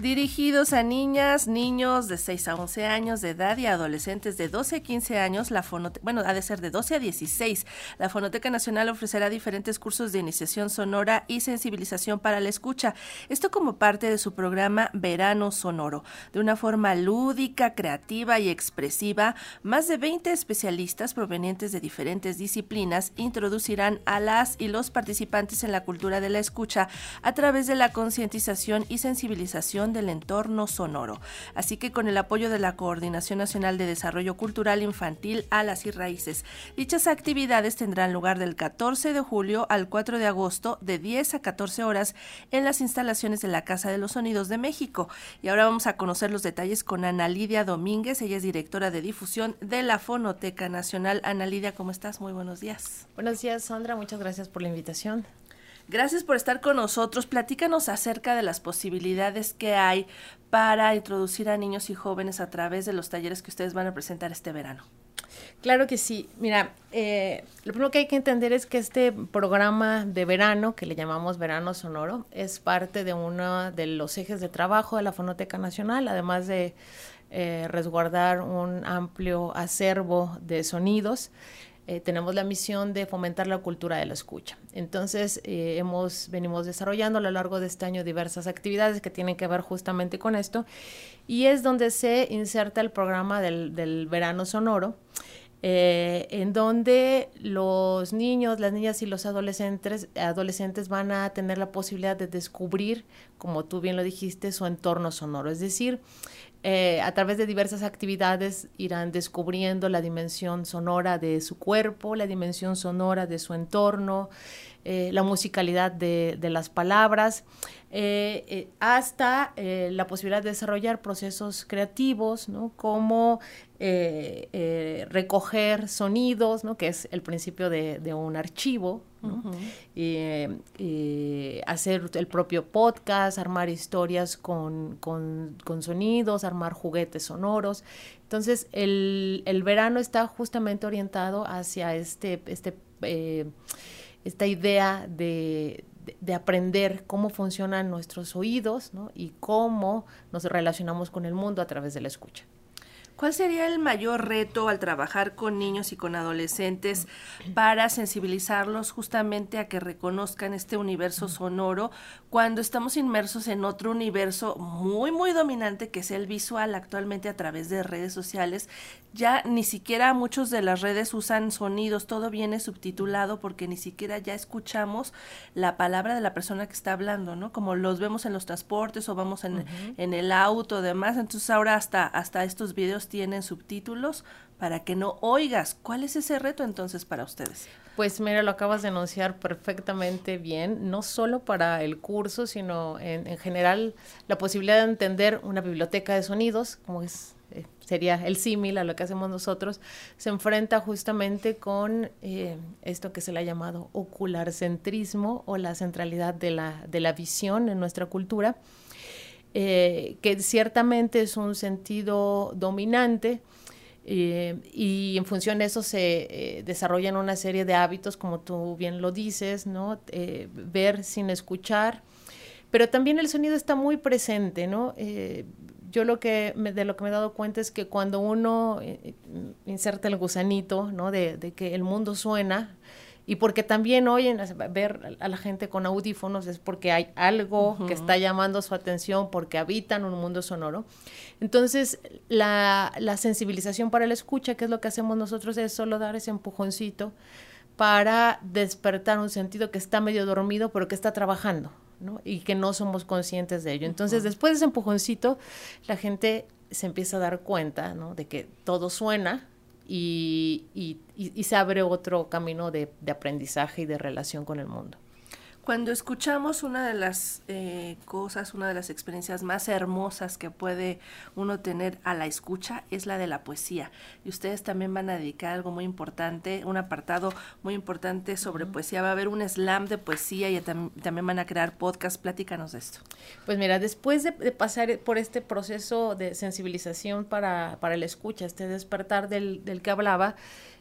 Dirigidos a niñas, niños de 6 a 11 años de edad y adolescentes de 12 a 15 años, la bueno, ha de ser de 12 a 16. La Fonoteca Nacional ofrecerá diferentes cursos de iniciación sonora y sensibilización para la escucha. Esto como parte de su programa Verano Sonoro. De una forma lúdica, creativa y expresiva, más de 20 especialistas provenientes de diferentes disciplinas introducirán a las y los participantes en la cultura de la escucha a través de la concientización y sensibilización del entorno sonoro. Así que con el apoyo de la Coordinación Nacional de Desarrollo Cultural Infantil, Alas y Raíces, dichas actividades tendrán lugar del 14 de julio al 4 de agosto de 10 a 14 horas en las instalaciones de la Casa de los Sonidos de México. Y ahora vamos a conocer los detalles con Ana Lidia Domínguez, ella es directora de difusión de la Fonoteca Nacional. Ana Lidia, ¿cómo estás? Muy buenos días. Buenos días, Sandra. Muchas gracias por la invitación. Gracias por estar con nosotros. Platícanos acerca de las posibilidades que hay para introducir a niños y jóvenes a través de los talleres que ustedes van a presentar este verano. Claro que sí. Mira, eh, lo primero que hay que entender es que este programa de verano, que le llamamos Verano Sonoro, es parte de uno de los ejes de trabajo de la Fonoteca Nacional, además de eh, resguardar un amplio acervo de sonidos. Eh, tenemos la misión de fomentar la cultura de la escucha. Entonces, eh, hemos, venimos desarrollando a lo largo de este año diversas actividades que tienen que ver justamente con esto, y es donde se inserta el programa del, verano sonoro. Eh, en donde los niños, las niñas y los adolescentes, adolescentes van a tener la posibilidad de descubrir, como tú bien lo dijiste, su entorno sonoro. Es decir, eh, a través de diversas actividades irán descubriendo la dimensión sonora de su cuerpo, la dimensión sonora de su entorno, eh, la musicalidad de, las palabras, eh, hasta la posibilidad de desarrollar procesos creativos, ¿no? como recoger sonidos, ¿no? que es el principio de un archivo, y, hacer el propio podcast, armar historias con, sonidos, armar juguetes sonoros. Entonces, el, verano está justamente orientado hacia este, este, eh, esta idea de, aprender cómo funcionan nuestros oídos y cómo nos relacionamos con el mundo a través de la escucha. ¿Cuál sería el mayor reto al trabajar con niños y con adolescentes para sensibilizarlos justamente a que reconozcan este universo sonoro cuando estamos inmersos en otro universo muy, muy dominante que es el visual actualmente a través de redes sociales? Ya ni siquiera muchos de las redes usan sonidos, todo viene subtitulado porque ni siquiera ya escuchamos la palabra de la persona que está hablando, ¿no? Como los vemos en los transportes o vamos en, en el auto, demás. Entonces ahora hasta, hasta estos videos tienen subtítulos para que no oigas. ¿Cuál es ese reto entonces para ustedes? Pues mira, lo acabas de anunciar perfectamente bien, no solo para el curso, sino en, general la posibilidad de entender una biblioteca de sonidos, como es eh, sería el símil a lo que hacemos nosotros, se enfrenta justamente con eh, esto que se le ha llamado ocularcentrismo o la centralidad de la, de la visión en nuestra cultura eh, que ciertamente es un sentido dominante eh, y en función de eso se eh, desarrollan una serie de hábitos, como tú bien lo dices, ¿no? ver sin escuchar, pero también el sonido está muy presente, ¿no? yo lo que de lo que me he dado cuenta es que cuando uno inserta el gusanito, ¿no? De, de que el mundo suena, y porque también oyen, ver a la gente con audífonos es porque hay algo que está llamando su atención, porque habitan un mundo sonoro. Entonces, la, la sensibilización para la escucha, que es lo que hacemos nosotros, es solo dar ese empujoncito para despertar un sentido que está medio dormido, pero que está trabajando, ¿no? Y que no somos conscientes de ello. Entonces, después de ese empujoncito, la gente se empieza a dar cuenta, ¿no? De que todo suena, y, y, se abre otro camino de aprendizaje y de relación con el mundo. Cuando escuchamos una de las eh, cosas, una de las experiencias más hermosas que puede uno tener a la escucha es la de la poesía. Y ustedes también van a dedicar algo muy importante, un apartado muy importante sobre poesía. Va a haber un slam de poesía y también van a crear podcast. Platícanos de esto. Pues mira, después de, pasar por este proceso de sensibilización para, para la escucha, este despertar del, del que hablaba,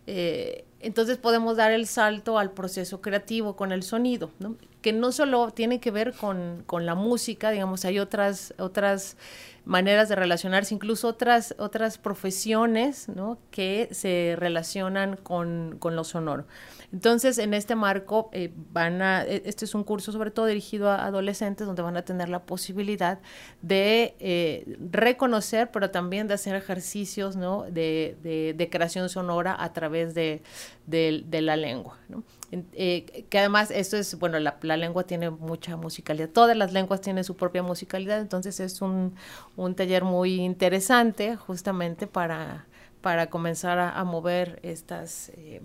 eh, entonces podemos dar el salto al proceso creativo con el sonido. ¿no? Que no solo tiene que ver con, con la música, digamos, hay otras, otras maneras de relacionarse, incluso otras, otras profesiones ¿no? que se relacionan con, con lo sonoro. Entonces, en este marco, eh, van a, e, este es un curso sobre todo dirigido a adolescentes donde van a tener la posibilidad de eh, reconocer, pero también de hacer ejercicios ¿no? de, de, creación sonora a través de, de la lengua. ¿no? Eh, que además esto es, bueno, la, la, lengua tiene mucha musicalidad, todas las lenguas tienen su propia musicalidad, entonces es un, un taller muy interesante justamente para, para comenzar a, mover estas eh,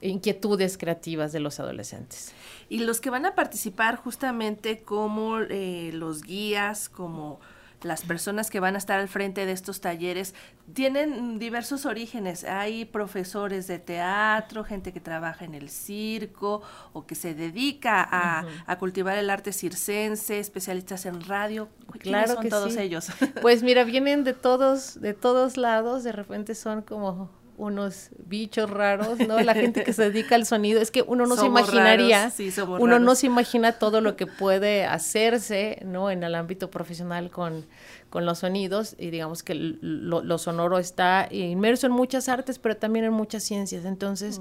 inquietudes creativas de los adolescentes. Y los que van a participar justamente como eh, los guías, como las personas que van a estar al frente de estos talleres tienen diversos orígenes. Hay profesores de teatro, gente que trabaja en el circo o que se dedica a, cultivar el arte circense, especialistas en radio. Claro son que todos ellos? Pues mira, vienen de todos, de todos lados, de repente son como unos bichos raros, ¿no? La gente que se dedica al sonido, es que uno no se imaginaría, uno no se imagina todo lo que puede hacerse, ¿no? En el ámbito profesional con, con los sonidos y digamos que lo, sonoro está inmerso en muchas artes, pero también en muchas ciencias. Entonces,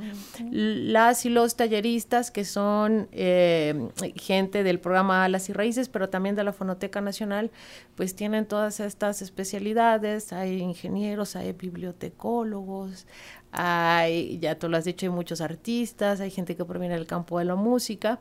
las y los talleristas, que son eh, gente del programa Alas y Raíces, pero también de la Fonoteca Nacional, pues tienen todas estas especialidades. Hay ingenieros, hay bibliotecólogos, hay, ya tú lo has dicho, hay muchos artistas, hay gente que proviene del campo de la música.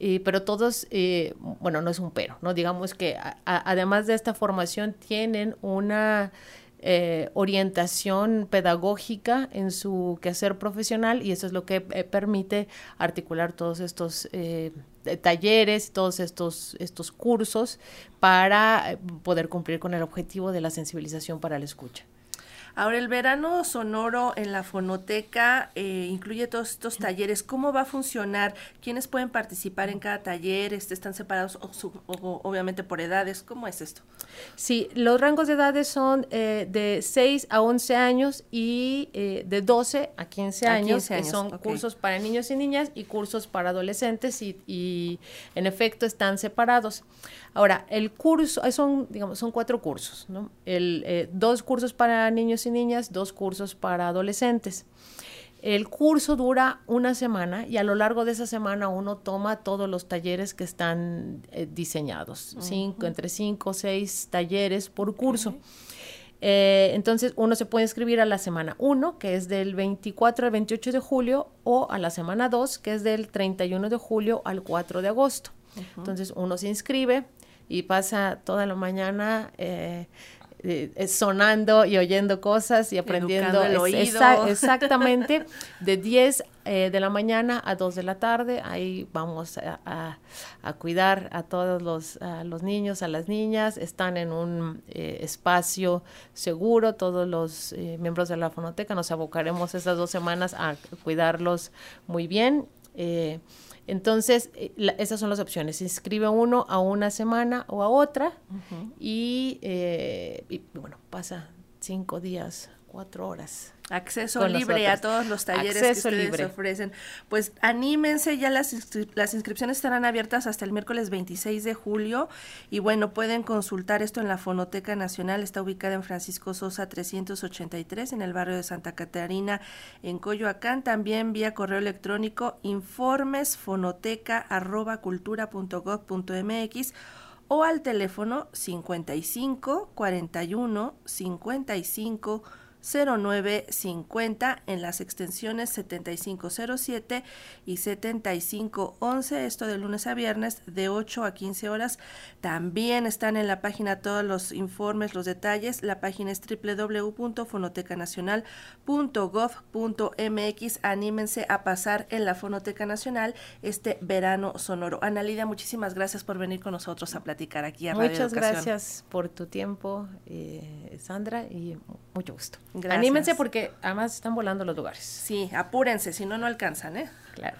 Eh, pero todos, eh, bueno, no es un pero, ¿no? Digamos que además de esta formación tienen una eh, orientación pedagógica en su quehacer profesional y eso es lo que permite articular todos estos talleres, todos estos, estos cursos para poder cumplir con el objetivo de la sensibilización para la escucha. Ahora, el verano sonoro en la fonoteca eh, incluye todos estos talleres. ¿Cómo va a funcionar? ¿Quiénes pueden participar en cada taller? Este, ¿Están separados o, obviamente por edades? ¿Cómo es esto? Sí, los rangos de edades son eh, de 6 a 11 años y eh, de 12 a 15 años, que son cursos para niños y niñas y cursos para adolescentes y, y en efecto están separados. Ahora, el curso, son, digamos, son cuatro cursos, ¿no? El, eh, dos cursos para niños y niñas, dos cursos para adolescentes. El curso dura una semana y a lo largo de esa semana uno toma todos los talleres que están eh, diseñados, cinco, entre cinco o seis talleres por curso. Eh, entonces uno se puede inscribir a la semana 1, que es del 24 al 28 de julio, o a la semana 2, que es del 31 de julio al 4 de agosto. Entonces uno se inscribe, y pasa toda la mañana eh, eh, sonando y oyendo cosas y aprendiendo el oído. exactamente de 10 eh, de la mañana a 2 de la tarde ahí vamos a, cuidar a todos los, los, niños a las niñas están en un espacio seguro todos los miembros de la fonoteca nos abocaremos esas dos semanas a cuidarlos muy bien entonces, eh, esas son las opciones. Se inscribe uno a una semana o a otra y, eh, y, bueno, pasa cinco días cuatro horas. Acceso libre a todos los talleres que ustedes ofrecen. Pues anímense, ya las, las inscripciones estarán abiertas hasta el miércoles 26 de julio. Y bueno, pueden consultar esto en la Fonoteca Nacional, está ubicada en Francisco Sosa 383 en el barrio de Santa Catarina en Coyoacán, también vía correo electrónico informes fonoteca@cultura.gov.mx o al teléfono 55 41 55 0950 en las extensiones 7507 y 7511, esto de lunes a viernes de 8 a 15 horas. También están en la página todos los informes, los detalles. La página es www.fonotecanacional.gov.mx. Anímense a pasar en la Fonoteca Nacional este verano sonoro. Ana Lidia, muchísimas gracias por venir con nosotros a platicar aquí a Radio Muchas gracias por tu tiempo, eh, Sandra, y mucho gusto. Anímense porque además están volando los lugares. Sí, apúrense, si no, no alcanzan, ¿eh? Claro.